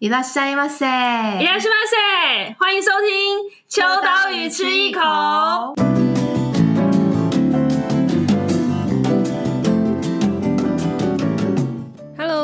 いらっしゃいませ，いらっしゃいませ，欢迎收听秋刀鱼吃一口。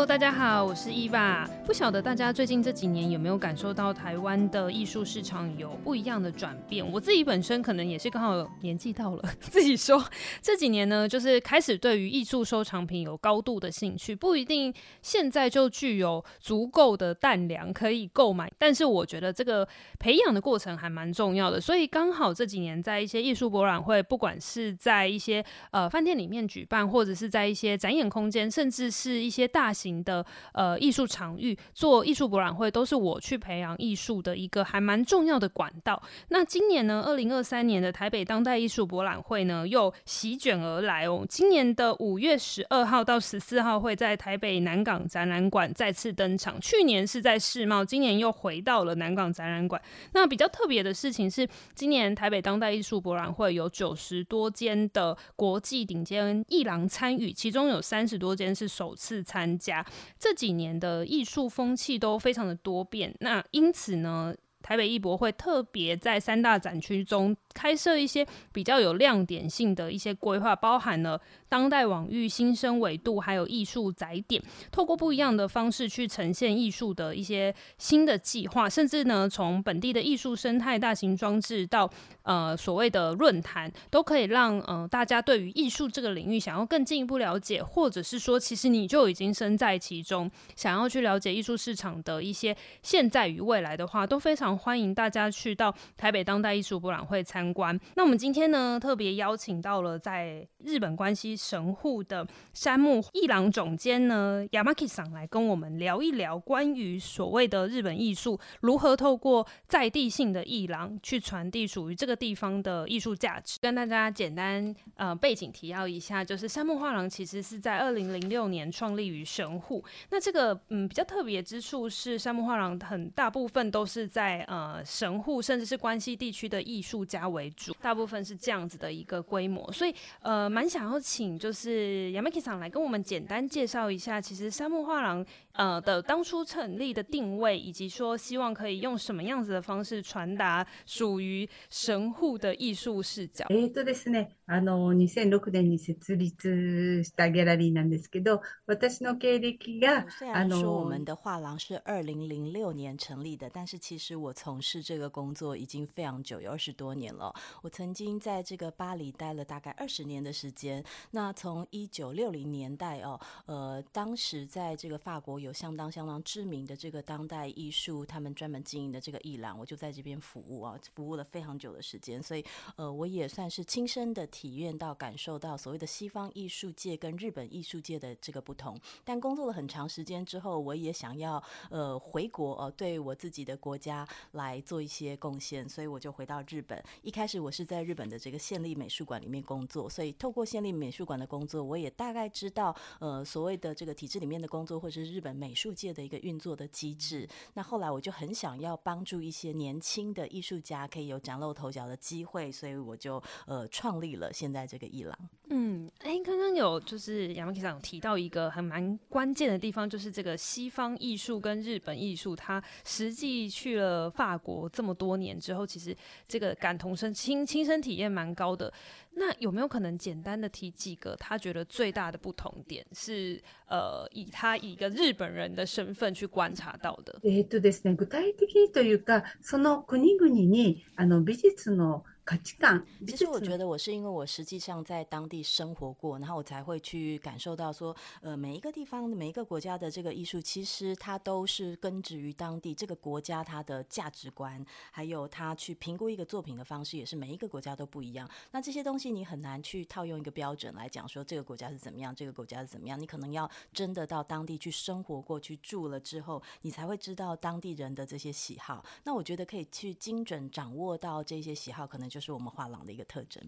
大家好，我是伊娃。 不晓得大家最近这几年有没有感受到台湾的艺术市场有不一样的转变？我自己本身可能也是刚好年纪到了，自己说这几年呢，就是开始对于艺术收藏品有高度的兴趣，不一定现在就具有足够的担粮可以购买，但是我觉得这个培养的过程还蛮重要的。所以刚好这几年在一些艺术博览会，不管是在一些呃饭店里面举办，或者是在一些展演空间，甚至是一些大型的呃艺术场域做艺术博览会，都是我去培养艺术的一个还蛮重要的管道。那今年呢，二零二三年的台北当代艺术博览会呢，又席卷而来哦。今年的五月十二号到十四号会在台北南港展览馆再次登场。去年是在世贸，今年又回到了南港展览馆。那比较特别的事情是，今年台北当代艺术博览会有九十多间的国际顶尖艺廊参与，其中有三十多间是首次参加。这几年的艺术风气都非常的多变，那因此呢，台北艺博会特别在三大展区中开设一些比较有亮点性的一些规划，包含了当代网域、新生维度，还有艺术载点，透过不一样的方式去呈现艺术的一些新的计划，甚至呢，从本地的艺术生态、大型装置到呃所谓的论坛，都可以让呃大家对于艺术这个领域想要更进一步了解，或者是说，其实你就已经身在其中，想要去了解艺术市场的一些现在与未来的话，都非常。欢迎大家去到台北当代艺术博览会参参观。那我们今天呢，特别邀请到了在日本关西神户的山木艺廊总监呢，Yamaki 桑来跟我们聊一聊关于所谓的日本艺术如何透过在地性的艺廊去传递属于这个地方的艺术价值。跟大家简单呃背景提要一下，就是山木画廊其实是在二零零六年创立于神户。那这个嗯比较特别之处是，山木画廊很大部分都是在呃，神户甚至是关西地区的艺术家为主，大部分是这样子的一个规模，所以呃，蛮想要请就是 Yamaki 桑来跟我们简单介绍一下，其实山木画廊呃的当初成立的定位，以及说希望可以用什么样子的方式传达属于神户的艺术视角。えーとですね、あの2006年に设立したギャラリーなんですけど、私の経历が虽然说我们的画廊是二零零六年成立的，但是其实我从事这个工作已经非常久，有二十多年了。我曾经在这个巴黎待了大概二十年的时间。那从一九六零年代哦，呃，当时在这个法国 有相当相当知名的这个当代艺术，他们专门经营的这个艺廊，我就在这边服务啊，服务了非常久的时间。所以，呃，我也算是亲身的体验到、感受到所谓的西方艺术界跟日本艺术界的这个不同。但工作了很长时间之后，我也想要呃回国呃，对我自己的国家。来做一些贡献，所以我就回到日本。一开始我是在日本的这个县立美术馆里面工作，所以透过县立美术馆的工作，我也大概知道呃所谓的这个体制里面的工作，或者是日本美术界的一个运作的机制。那后来我就很想要帮助一些年轻的艺术家可以有崭露头角的机会，所以我就呃创立了现在这个伊朗。嗯，哎，刚刚有就是 Yamaki 桑有提到一个很蛮关键的地方，就是这个西方艺术跟日本艺术，它实际去了法国这么多年之后，其实这个感同身亲亲身体验蛮高的。那有没有可能简单的提几个他觉得最大的不同点是？呃，以他以一个日本人的身份去观察到的。えっとですね、具体的というか、その国々にあの美术の 価値观。其实我觉得我是因为我实际上在当地生活过，然后我才会去感受到说，呃，每一个地方、每一个国家的这个艺术，其实它都是根植于当地这个国家它的价值观，还有它去评估一个作品的方式，也是每一个国家都不一样。那这些东西你很难去套用一个标准来讲，说这个国家是怎么样，这个国家是怎么样，你可能要。真的到当地去生活过去住了之后，你才会知道当地人的这些喜好。那我觉得可以去精准掌握到这些喜好，可能就是我们画廊的一个特征。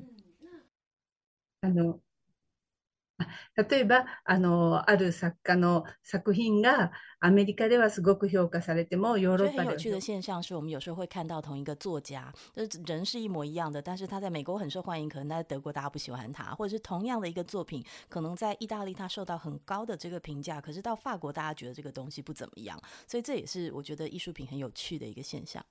嗯 例えば、あの、ある作家の作品がアメリカではすごく评価されても、ヨーロッパでは。很有趣的现象是我们有时候会看到同一个作家，人是一模一样的，但是他在美国很受欢迎，可能在德国大家不喜欢他，或者是同样的一个作品，可能在意大利他受到很高的这个评价，可是到法国大家觉得这个东西不怎么样，所以这也是我觉得艺术品很有趣的一个现象。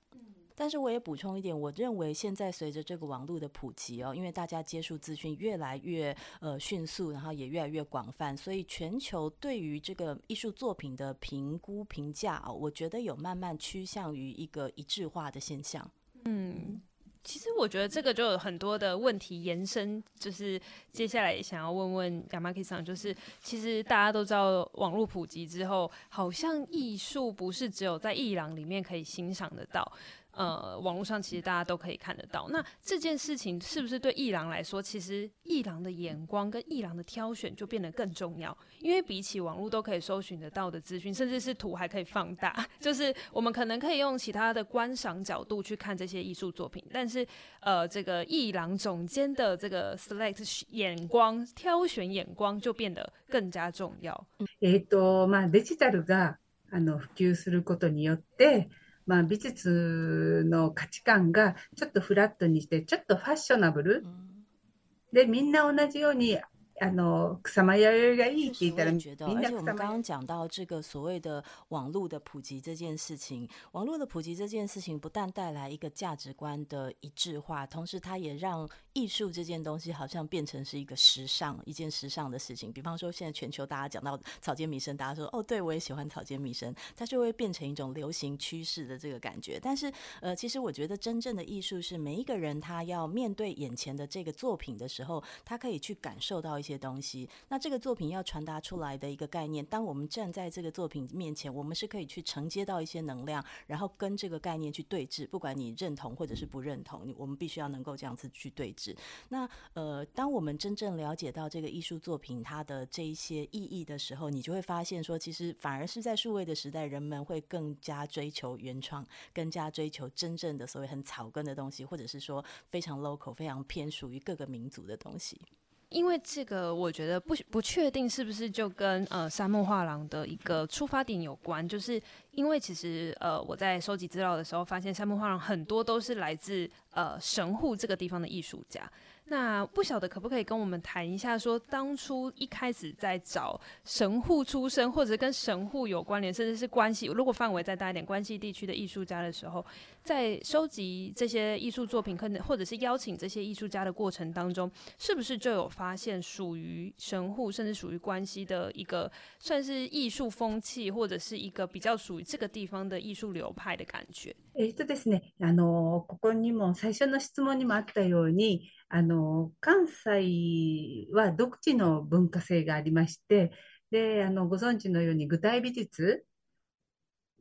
但是我也补充一点，我认为现在随着这个网络的普及哦，因为大家接触资讯越来越呃迅速，然后也越来越广泛，所以全球对于这个艺术作品的评估评价哦，我觉得有慢慢趋向于一个一致化的现象。嗯，其实我觉得这个就有很多的问题延伸，就是接下来想要问问 Yamaki 就是其实大家都知道网络普及之后，好像艺术不是只有在艺廊里面可以欣赏得到。呃，网络上其实大家都可以看得到。那这件事情是不是对艺廊来说，其实艺廊的眼光跟艺廊的挑选就变得更重要？因为比起网络都可以搜寻得到的资讯，甚至是图还可以放大，就是我们可能可以用其他的观赏角度去看这些艺术作品。但是，呃，这个艺廊总监的这个 select 眼光、挑选眼光就变得更加重要。えっと、まあ、デジタルがあの普及することによって。 まあ、美术の価値观がちょっとフラットにして、ちょっとファッショナブル、で、みんな同じように啊，那草莓摇摇摇一起的。我觉得，而且我们刚刚讲到这个所谓的网络的普及这件事情，网络的普及这件事情不但带来一个价值观的一致化，同时它也让艺术这件东西好像变成是一个时尚，一件时尚的事情。比方说，现在全球大家讲到草间弥生，大家说哦，对我也喜欢草间弥生，它就会变成一种流行趋势的这个感觉。但是，呃，其实我觉得真正的艺术是每一个人他要面对眼前的这个作品的时候，他可以去感受到些东西，那这个作品要传达出来的一个概念，当我们站在这个作品面前，我们是可以去承接到一些能量，然后跟这个概念去对峙。不管你认同或者是不认同，我们必须要能够这样子去对峙。那呃，当我们真正了解到这个艺术作品它的这一些意义的时候，你就会发现说，其实反而是在数位的时代，人们会更加追求原创，更加追求真正的所谓很草根的东西，或者是说非常 local、非常偏属于各个民族的东西。因为这个，我觉得不不确定是不是就跟呃沙漠画廊的一个出发点有关，就是因为其实呃我在收集资料的时候发现，沙漠画廊很多都是来自呃神户这个地方的艺术家。那不晓得可不可以跟我们谈一下，说当初一开始在找神户出身或者跟神户有关联，甚至是关系，如果范围再大一点，关系地区的艺术家的时候，在收集这些艺术作品，可能或者是邀请这些艺术家的过程当中，是不是就有发现属于神户甚至属于关系的一个算是艺术风气，或者是一个比较属于这个地方的艺术流派的感觉？えっとですね、あのここにも最初の质问にもあったように。 あの、関西は独自の文化性がありまして、で、あの、ご存知のように具体美術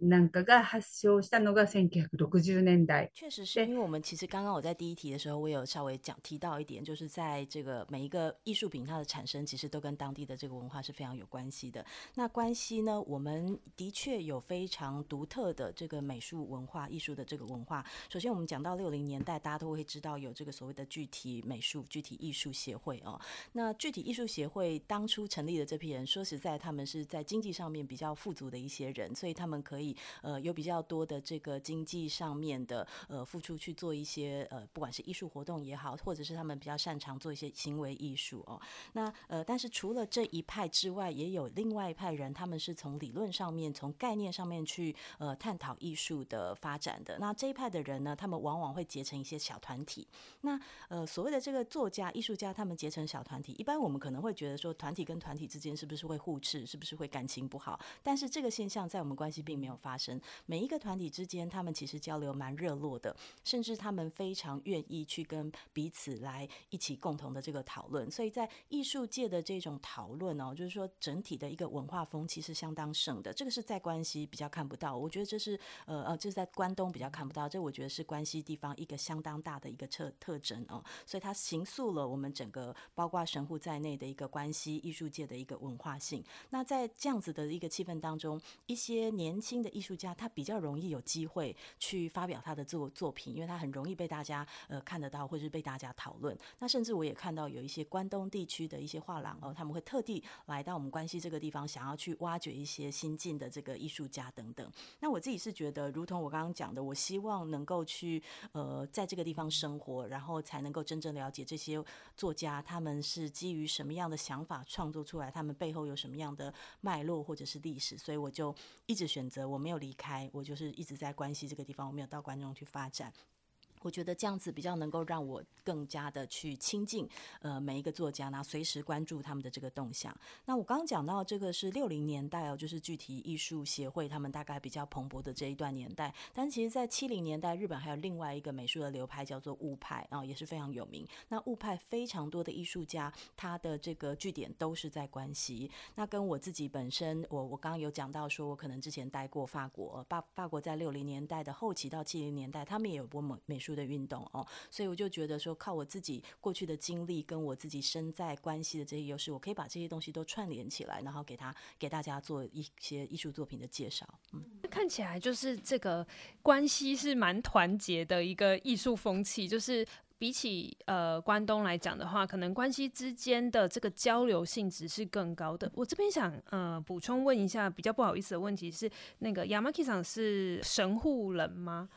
なんかが発祥したのが1960年代。确实是因为我们其实刚刚我在第一题的时候，我有稍微讲提到一点，就是在这个每一个艺术品它的产生，其实都跟当地的这个文化是非常有关系的。那关系呢，我们的确有非常独特的这个美术文化、艺术的这个文化。首先，我们讲到六零年代，大家都会知道有这个所谓的具体美术、具体艺术协会哦。那具体艺术协会当初成立的这批人，说实在，他们是在经济上面比较富足的一些人，所以他们可以。 呃，有比较多的这个经济上面的呃付出去做一些呃，不管是艺术活动也好，或者是他们比较擅长做一些行为艺术哦。那呃，但是除了这一派之外，也有另外一派人，他们是从理论上面、从概念上面去呃探讨艺术的发展的。那这一派的人呢，他们往往会结成一些小团体。那呃，所谓的这个作家、艺术家，他们结成小团体，一般我们可能会觉得说，团体跟团体之间是不是会互斥，是不是会感情不好？但是这个现象在我们关系并没有发生，每一个团体之间，他们其实交流蛮热络的，甚至他们非常愿意去跟彼此来一起共同的这个讨论。所以在艺术界的这种讨论哦，就是说整体的一个文化风气是相当盛的。这个是在关西比较看不到，我觉得这是呃呃，这是在关东比较看不到。这我觉得是关西地方一个相当大的一个特特征哦。所以它形塑了我们整个包括神户在内的一个关西艺术界的一个文化性。那在这样子的一个气氛当中，一些年轻的艺术家，他比较容易有机会去发表他的作作品，因为他很容易被大家呃看得到，或者是被大家讨论。那甚至我也看到有一些关东地区的一些画廊哦，他们会特地来到我们关西这个地方，想要去挖掘一些新进的这个艺术家等等。那我自己是觉得，如同我刚刚讲的，我希望能够去呃在这个地方生活，然后才能够真正了解这些作家他们是基于什么样的想法创作出来，他们背后有什么样的脉络或者是历史，所以我就一直选择我没有离开，我就是一直在关系这个地方，我没有到关中去发展。我觉得这样子比较能够让我更加的去亲近呃每一个作家呢，随时关注他们的这个动向。那我刚刚讲到这个是六零年代哦，就是具体艺术协会他们大概比较蓬勃的这一段年代。但其实，在七零年代，日本还有另外一个美术的流派叫做物派啊，也是非常有名。那物派非常多的艺术家，他的这个据点都是在关西。那跟我自己本身，我我刚刚有讲到说，我可能之前待过法国，法法国在六零年代的后期到七零年代，他们也有过美美术的运动哦，所以我就觉得说，靠我自己过去的经历，跟我自己身在关系的这些优势，我可以把这些东西都串联起来，然后给他给大家做一些艺术作品的介绍。嗯，看起来就是这个关系是蛮团结的一个艺术风气，就是。比起呃关东来讲的话，可能关系之间的这个交流性质是更高的。我这边想呃补充问一下，比较不好意思的问题是，那个 Yamaki 桑是神户人吗？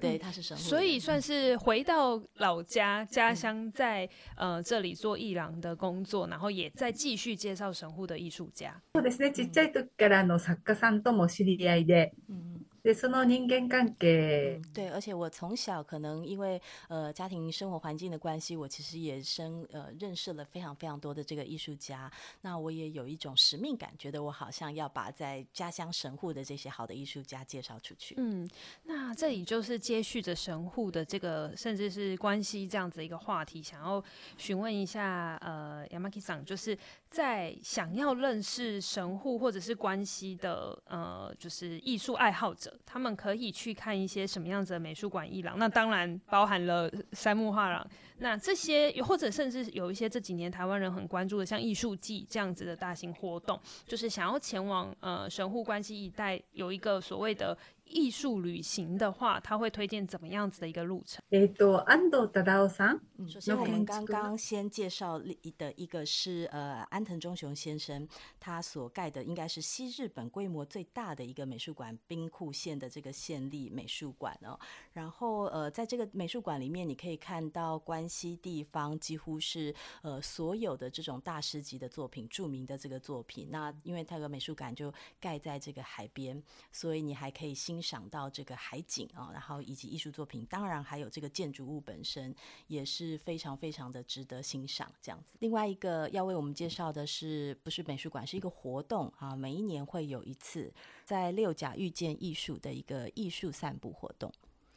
对，他是神户，所以算是回到老家家乡，在呃这里做艺廊的工作，然后也在继续介绍神户的艺术家。そうですね。ちっちゃい时からの作家さんとも知り合いで。嗯。 对，その人间关系。对，而且我从小可能因为呃家庭生活环境的关系，我其实也生呃认识了非常非常多的这个艺术家。那我也有一种使命感，觉得我好像要把在家乡神户的这些好的艺术家介绍出去。嗯，那这里就是接续着神户的这个，甚至是关系这样子一个话题，想要询问一下呃 Yamaki 桑，就是在想要认识神户或者是关系的呃，就是艺术爱好者。他们可以去看一些什么样子的美术馆艺廊，那当然包含了 三木画廊。那这些或者甚至有一些这几年台湾人很关注的，像艺术季这样子的大型活动，就是想要前往呃神户关西一带有一个所谓的。艺术旅行的话，他会推荐怎么样子的一个路程？えっと、安藤忠雄さん。首先，我们刚刚先介绍的一个是呃安藤忠雄先生，他所盖的应该是西日本规模最大的一个美术馆——兵库县的这个县立美术馆哦。然后呃，在这个美术馆里面，你可以看到关西地方几乎是呃所有的这种大师级的作品，著名的这个作品。那因为它的美术馆就盖在这个海边，所以你还可以欣。 欣赏到这个海景啊，然后以及艺术作品，当然还有这个建筑物本身也是非常非常的值得欣赏。这样子，另外一个要为我们介绍的是，不是美术馆，是一个活动啊，每一年会有一次在六甲遇见艺术的一个艺术散步活动。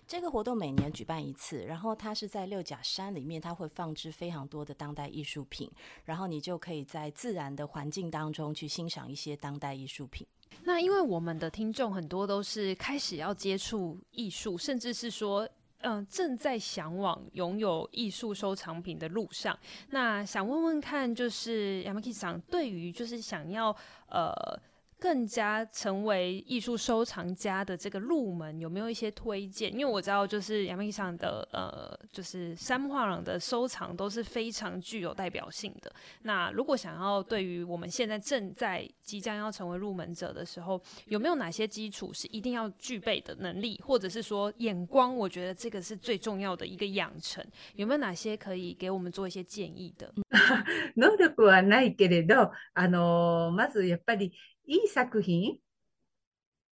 这个活动每年举办一次，然后它是在六甲山里面，它会放置非常多的当代艺术品，然后你就可以在自然的环境当中去欣赏一些当代艺术品。那因为我们的听众很多都是开始要接触艺术，甚至是说，嗯、正在向往拥有艺术收藏品的路上。那想问问看，就是 Yamaki 桑对于就是想要呃。更加成为艺术收藏家的这个入门有没有一些推荐？因为我知道，就是 Yamaki 桑的呃，就是杉木画廊的收藏都是非常具有代表性的。那如果想要对于我们现在正在即将要成为入门者的时候，有没有哪些基础是一定要具备的能力，或者是说眼光？我觉得这个是最重要的一个养成。有没有哪些可以给我们做一些建议的？能力はないけれど、あのまずやっぱり。 いい作品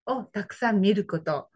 をたくさん見ること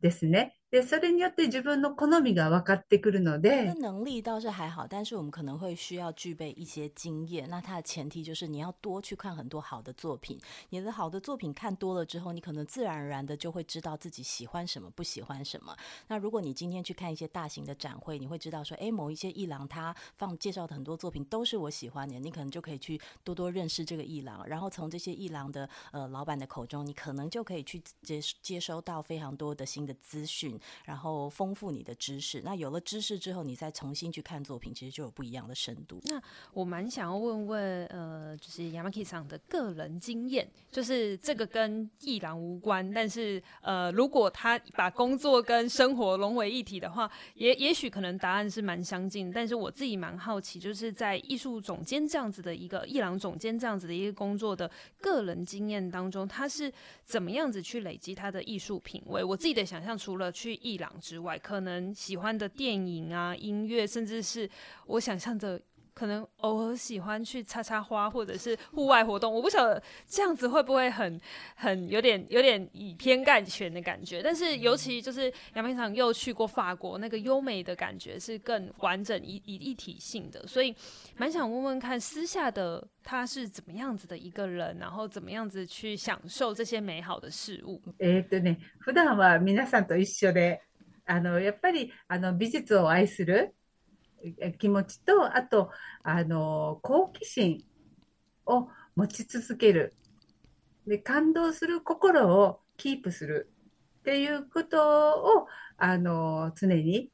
ですね。对，それによって自分の好みが分かってくるので，能力倒是还好，但是我们可能会需要具备一些经验。那它的前提就是你要多去看很多好的作品。你的好的作品看多了之后，你可能自然而然的就会知道自己喜欢什么，不喜欢什么。那如果你今天去看一些大型的展会，你会知道说，诶，某一些艺廊它放介绍的很多作品都是我喜欢的，你可能就可以去多多认识这个艺廊，然后从这些艺廊的呃老板的口中，你可能就可以去接接收到非常多的新的资讯。 然后丰富你的知识。那有了知识之后，你再重新去看作品，其实就有不一样的深度。那我蛮想要问问，呃，就是 Yamaki 桑的个人经验，就是这个跟艺廊无关，但是呃，如果他把工作跟生活融为一体的话，也也许可能答案是蛮相近。但是我自己蛮好奇，就是在艺术总监这样子的一个艺廊总监这样子的一个工作的个人经验当中，他是怎么样子去累积他的艺术品味？我自己的想象，除了去去伊朗之外，可能喜欢的电影啊、音乐，甚至是我想象的。可能偶尔喜欢去插插花，或者是户外活动，我不晓得这样子会不会很很有点有点以偏概全的感觉。但是尤其就是 Yamaki 桑又去过法国，那个优美的感觉是更完整一一一体性的，所以蛮想问问看，私下的他是怎么样子的一个人，然后怎么样子去享受这些美好的事物。えっとね、普段は皆さんと一绪で、あのやっぱりあの美术を爱する。 気持ちと、あと、あの、好奇心を持ち続ける。で、感動する心をキープするっていうことを、あの、常に、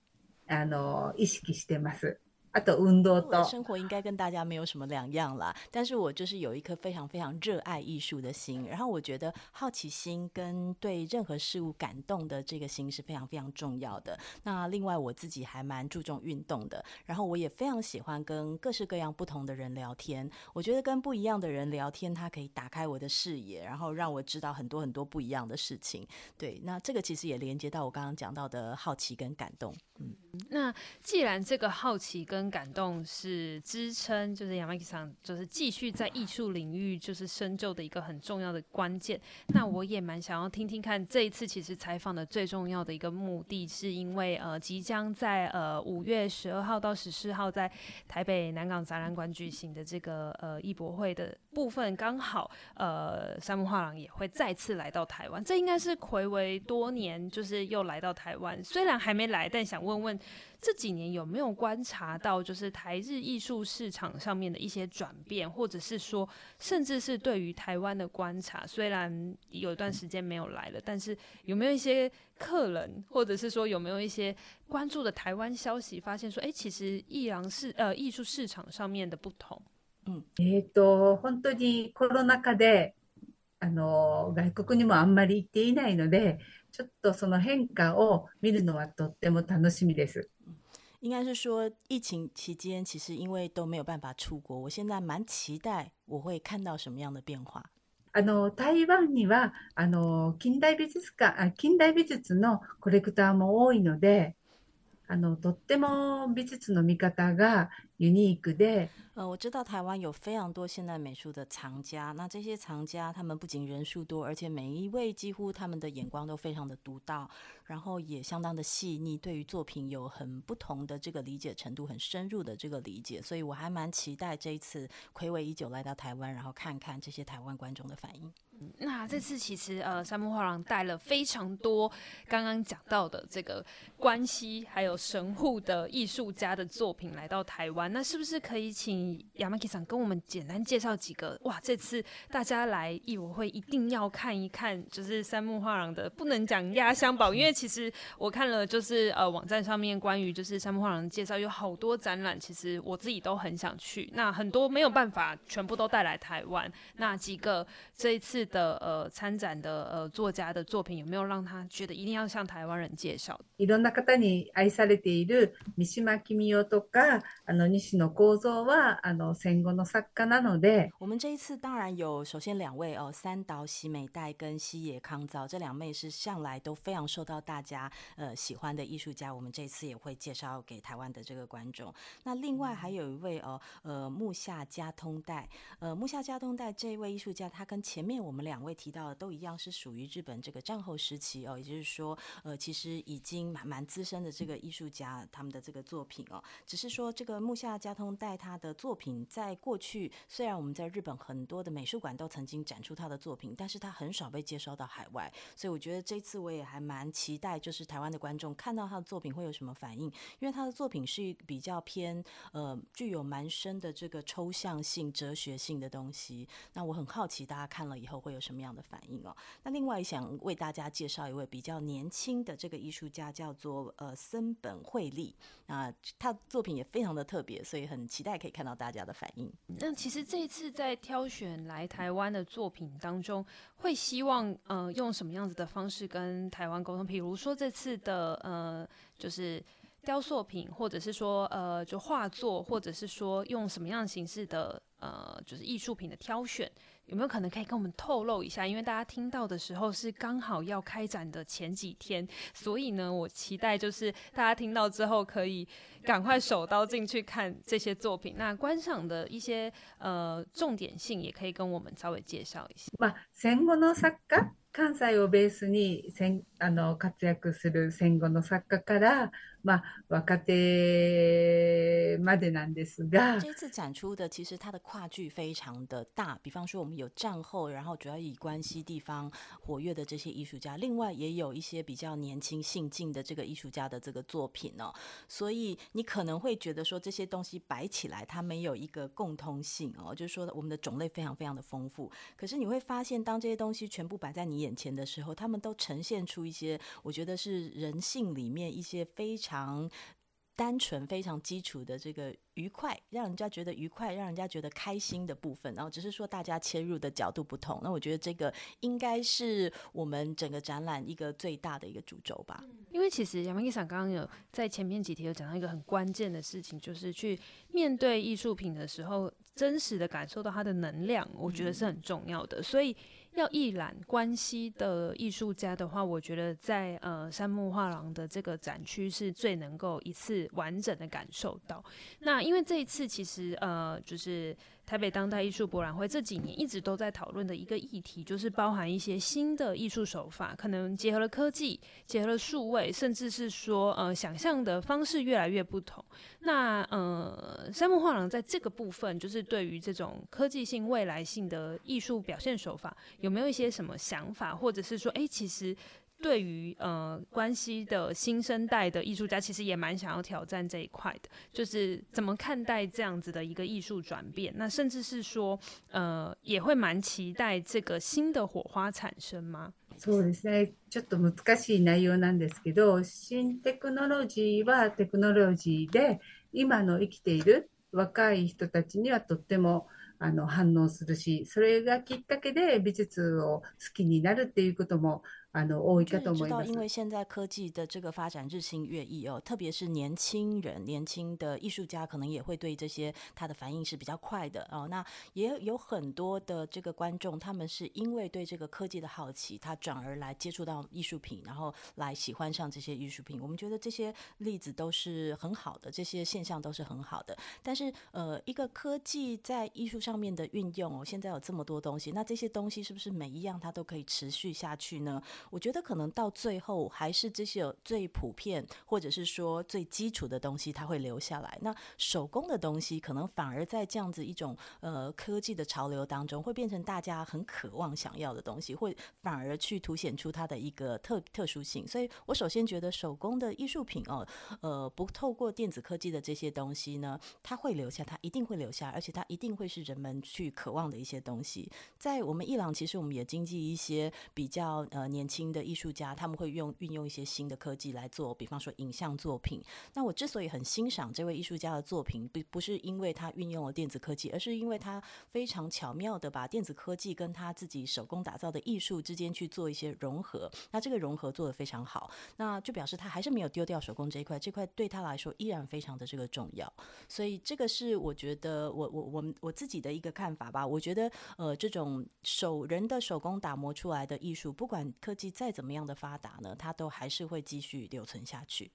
あの、意識してます。啊，的生活应该跟大家没有什么两样啦，但是我就是有一颗非常非常热爱艺术的心，然后我觉得好奇心跟对任何事物感动的这个心是非常非常重要的。那另外我自己还蛮注重运动的，然后我也非常喜欢跟各式各样不同的人聊天。我觉得跟不一样的人聊天，它可以打开我的视野，然后让我知道很多很多不一样的事情。对，那这个其实也连接到我刚刚讲到的好奇跟感动。嗯，那既然这个好奇跟感动是支撑，就是 Yamaki 上就是继续在艺术领域就是深究的一个很重要的关键。那我也蛮想要听听看，这一次其实采访的最重要的一个目的是因为呃即将在呃五月十二号到十四号在台北南港展览馆举行的这个呃艺博会的部分，刚好呃三木画廊也会再次来到台湾。这应该是睽违多年，就是又来到台湾，虽然还没来，但想问问。这几年有没有观察到，就是台日艺术市场上面的一些转变，或者是说，甚至是对于台湾的观察？虽然有一段时间没有来了，但是有没有一些客人，或者是说有没有一些关注的台湾消息，发现说，哎，其实艺廊市呃艺术市场上面的不同？嗯，えっと本当にコロナ祸であの外国にもあんまり行っていないので。ちょっとその変化を见るのはとっても楽しみです。应该是说疫情期间，其实因为都没有办法出国，我现在蛮期待我会看到什么样的变化。あの台湾にはあの近代美术馆あ近代美术のコレクターも多いので。あのとっても美术の见方が ユニークで，呃，我知道台湾有非常多现代美术的藏家，那这些藏家他们不仅人数多，而且每一位几乎他们的眼光都非常的独到，然后也相当的细腻，对于作品有很不同的这个理解程度，很深入的这个理解，所以我还蛮期待这一次暌违已久来到台湾，然后看看这些台湾观众的反应。 那这次其实呃，三木画廊带了非常多刚刚讲到的这个关系，还有神户的艺术家的作品来到台湾。那是不是可以请 Yamaki 桑跟我们简单介绍几个？哇，这次大家来艺博会一定要看一看，就是三木画廊的，不能讲压箱宝，因为其实我看了就是呃网站上面关于就是三木画廊的介绍，有好多展览，其实我自己都很想去。那很多没有办法全部都带来台湾，那几个这一次。的呃参展的呃作家的作品有没有让他觉得一定要向台湾人介绍？いろんな方に爱されている三岛公夫とかあの西野公造はあの戦后の作家なので，我们这一次当然有首先两位哦，三岛喜美代跟西野康造这两位是向来都非常受到大家呃喜欢的艺术家，我们这次也会介绍给台湾的这个观众。那另外还有一位哦呃木下加通代，呃木下加通代这一位艺术家，他跟前面我 我们两位提到的都一样，是属于日本这个战后时期哦，也就是说，呃，其实已经蛮蛮资深的这个艺术家，他们的这个作品哦，只是说这个木下加通代他的作品，在过去虽然我们在日本很多的美术馆都曾经展出他的作品，但是他很少被介绍到海外，所以我觉得这次我也还蛮期待，就是台湾的观众看到他的作品会有什么反应，因为他的作品是比较偏呃具有蛮深的这个抽象性、哲学性的东西，那我很好奇大家看了以后。会有什么样的反应哦。那另外想为大家介绍一位比较年轻的这个艺术家，叫做呃森本惠利啊，他作品也非常的特别，所以很期待可以看到大家的反应。那其实这次在挑选来台湾的作品当中，会希望呃用什么样子的方式跟台湾沟通？比如说这次的呃就是。雕塑品，或者是说，呃，就画作，或者是说用什么样形式的，呃，就是艺术品的挑选，有没有可能可以跟我们透露一下？因为大家听到的时候是刚好要开展的前几天，所以呢，我期待就是大家听到之后可以赶快手刀进去看这些作品。那观赏的一些呃重点性，也可以跟我们稍微介绍一下。戦後の作家，関西をベースに戦あの活跃する戦后の作家から。嘛，若手までなんですが，这次展出的其实它的跨距非常的大。比方说，我们有战后，然后主要以关西地方活跃的这些艺术家，另外也有一些比较年轻新进的这个艺术家的这个作品哦。所以你可能会觉得说，这些东西摆起来，它没有一个共通性哦，就是说我们的种类非常非常的丰富。可是你会发现，当这些东西全部摆在你 眼前的时候，他们都呈现出一些，我觉得是人性里面一些非常。单纯、非常基础的这个愉快，让人家觉得愉快，让人家觉得开心的部分。然后只是说大家切入的角度不同。那我觉得这个应该是我们整个展览一个最大的一个主轴吧。因为其实山本さん刚刚有在前面几题有讲到一个很关键的事情，就是去面对艺术品的时候，真实的感受到它的能量，我觉得是很重要的。所以。要一览关西的艺术家的话，我觉得在呃山木画廊的这个展区是最能够一次完整的感受到。那因为这一次其实呃就是。台北当代艺术博览会这几年一直都在讨论的一个议题，就是包含一些新的艺术手法，可能结合了科技，结合了数位，甚至是说呃想象的方式越来越不同。那呃山木画廊在这个部分，就是对于这种科技性、未来性的艺术表现手法，有没有一些什么想法，或者是说，哎，其实。对于呃关西的新生代的艺术家，其实也蛮想要挑战这一块的，就是怎么看待这样子的一个艺术转变？那甚至是说，呃，也会蛮期待这个新的火花产生吗？そうですね。ちょっと难しい内容なんですけど、新テクノロジーはテクノロジーで、今の生きている若い人たちにはとってもあの反応するし、それがきっかけで美术を好きになるっていうことも。 我知道，因为现在科技的这个发展日新月异哦，特别是年轻人、年轻的艺术家，可能也会对这些他的反应是比较快的哦。那也有很多的这个观众，他们是因为对这个科技的好奇，他转而来接触到艺术品，然后来喜欢上这些艺术品。我们觉得这些例子都是很好的，这些现象都是很好的。但是呃，一个科技在艺术上面的运用哦，现在有这么多东西，那这些东西是不是每一样它都可以持续下去呢？我觉得可能到最后还是这些最普遍或者是说最基础的东西，它会留下来。那手工的东西可能反而在这样子一种呃科技的潮流当中，会变成大家很渴望想要的东西，会反而去凸显出它的一个特特殊性。所以我首先觉得手工的艺术品哦，呃，不透过电子科技的这些东西呢，它会留下，它一定会留下，而且它一定会是人们去渴望的一些东西。在我们伊朗，其实我们也经济一些比较呃年轻。新的艺术家，他们会用运用一些新的科技来做，比方说影像作品。那我之所以很欣赏这位艺术家的作品，不不是因为他运用了电子科技，而是因为他非常巧妙地把电子科技跟他自己手工打造的艺术之间去做一些融合。那这个融合做得非常好，那就表示他还是没有丢掉手工这一块，这块对他来说依然非常的这个重要。所以这个是我觉得我我我们我自己的一个看法吧。我觉得呃，这种手人的手工打磨出来的艺术，不管科技。再怎么样的发达呢，它都还是会继续留存下去。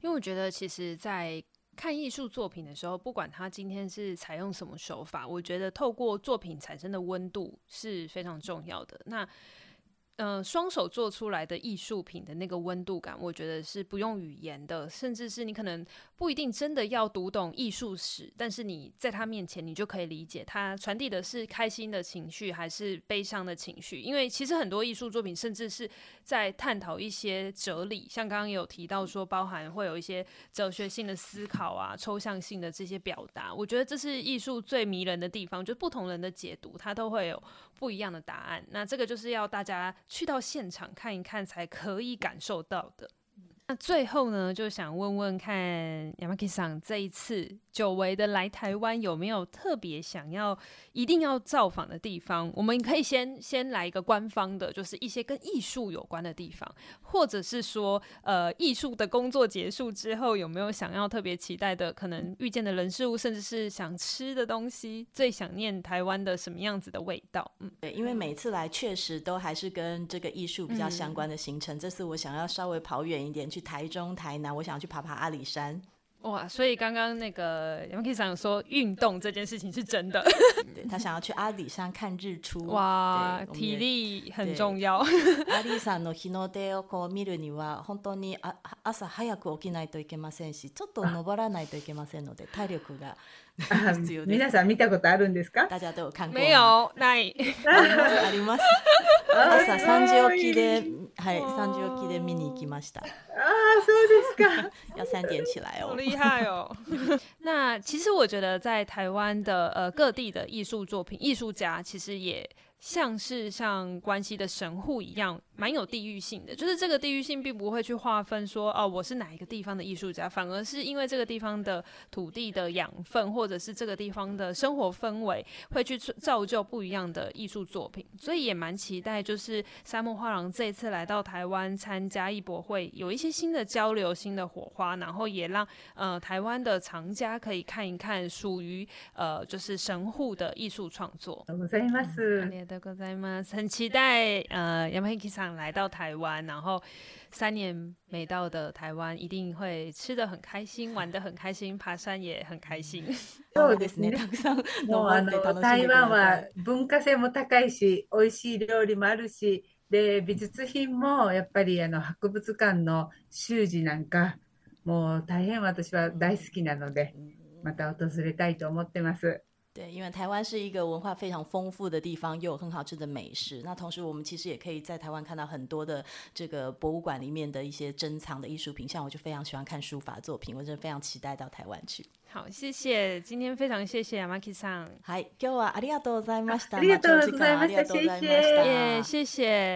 因为我觉得，其实，在看艺术作品的时候，不管他今天是采用什么手法，我觉得透过作品产生的温度是非常重要的。那呃，双手做出来的艺术品的那个温度感，我觉得是不用语言的，甚至是你可能不一定真的要读懂艺术史，但是你在他面前，你就可以理解他传递的是开心的情绪还是悲伤的情绪。因为其实很多艺术作品，甚至是在探讨一些哲理，像刚刚有提到说，包含会有一些哲学性的思考啊，抽象性的这些表达。我觉得这是艺术最迷人的地方，就不同人的解读，它都会有不一样的答案。那这个就是要大家去到现场看一看，才可以感受到的。那最后呢，就想问问看，Yamaki 桑这一次。久违的来台湾，有没有特别想要一定要造访的地方？我们可以先先来一个官方的，就是一些跟艺术有关的地方，或者是说，呃，艺术的工作结束之后，有没有想要特别期待的，可能遇见的人事物，甚至是想吃的东西？最想念台湾的什么样子的味道？嗯，对，因为每次来确实都还是跟这个艺术比较相关的行程。嗯、这次我想要稍微跑远一点，去台中、台南，我想要去爬爬阿里山。哇，所以刚刚那个 Yamaki 桑说运动这件事情是真的，对，他想要去阿里山看日出。哇，体力很重要。阿里山の日の出をこう见るには本当にあ朝早く起きないといけませんし、ちょっと登らないといけませんので体力が。皆さん见たことあるんですか？大家都有看过。没有，ない。あります。朝三时起きで、はい、三时起きで见に行きました。ああ、そうですか。要三点起来哦。好厉害哦。那其实我觉得在台湾的呃各地的艺术作品，艺术家其实也 像是像关西的神户一样。蛮有地域性的，就是这个地域性并不会去划分说哦，我是哪一个地方的艺术家，反而是因为这个地方的土地的养分，或者是这个地方的生活氛围，会去造就不一样的艺术作品。所以也蛮期待，就是沙漠画廊这一次来到台湾参加艺博会，有一些新的交流、新的火花，然后也让呃台湾的藏家可以看一看属于呃就是神户的艺术创作。ございます。ございます。很期待呃山崎さん来到台湾，然后三年没到的台湾一定会吃得很开心，玩得很开心，爬山也很开心。そうですね。たくさんもうあの台湾は文化性も高いし、美味しい料理もあるし、で美术品もやっぱりあの博物馆の习字なんかもう大変私は大好きなので、また访れたいと思ってます。对，因为台湾是一个文化非常丰富的地方，又有很好吃的美食。那同时，我们其实也可以在台湾看到很多的这个博物馆里面的一些珍藏的艺术品。像我就非常喜欢看书法作品，我真的非常期待到台湾去。好，谢谢，今天非常谢谢 Yamaki さん。はい、今日はありがとうございました。ありがとうございました。谢谢。耶，谢谢。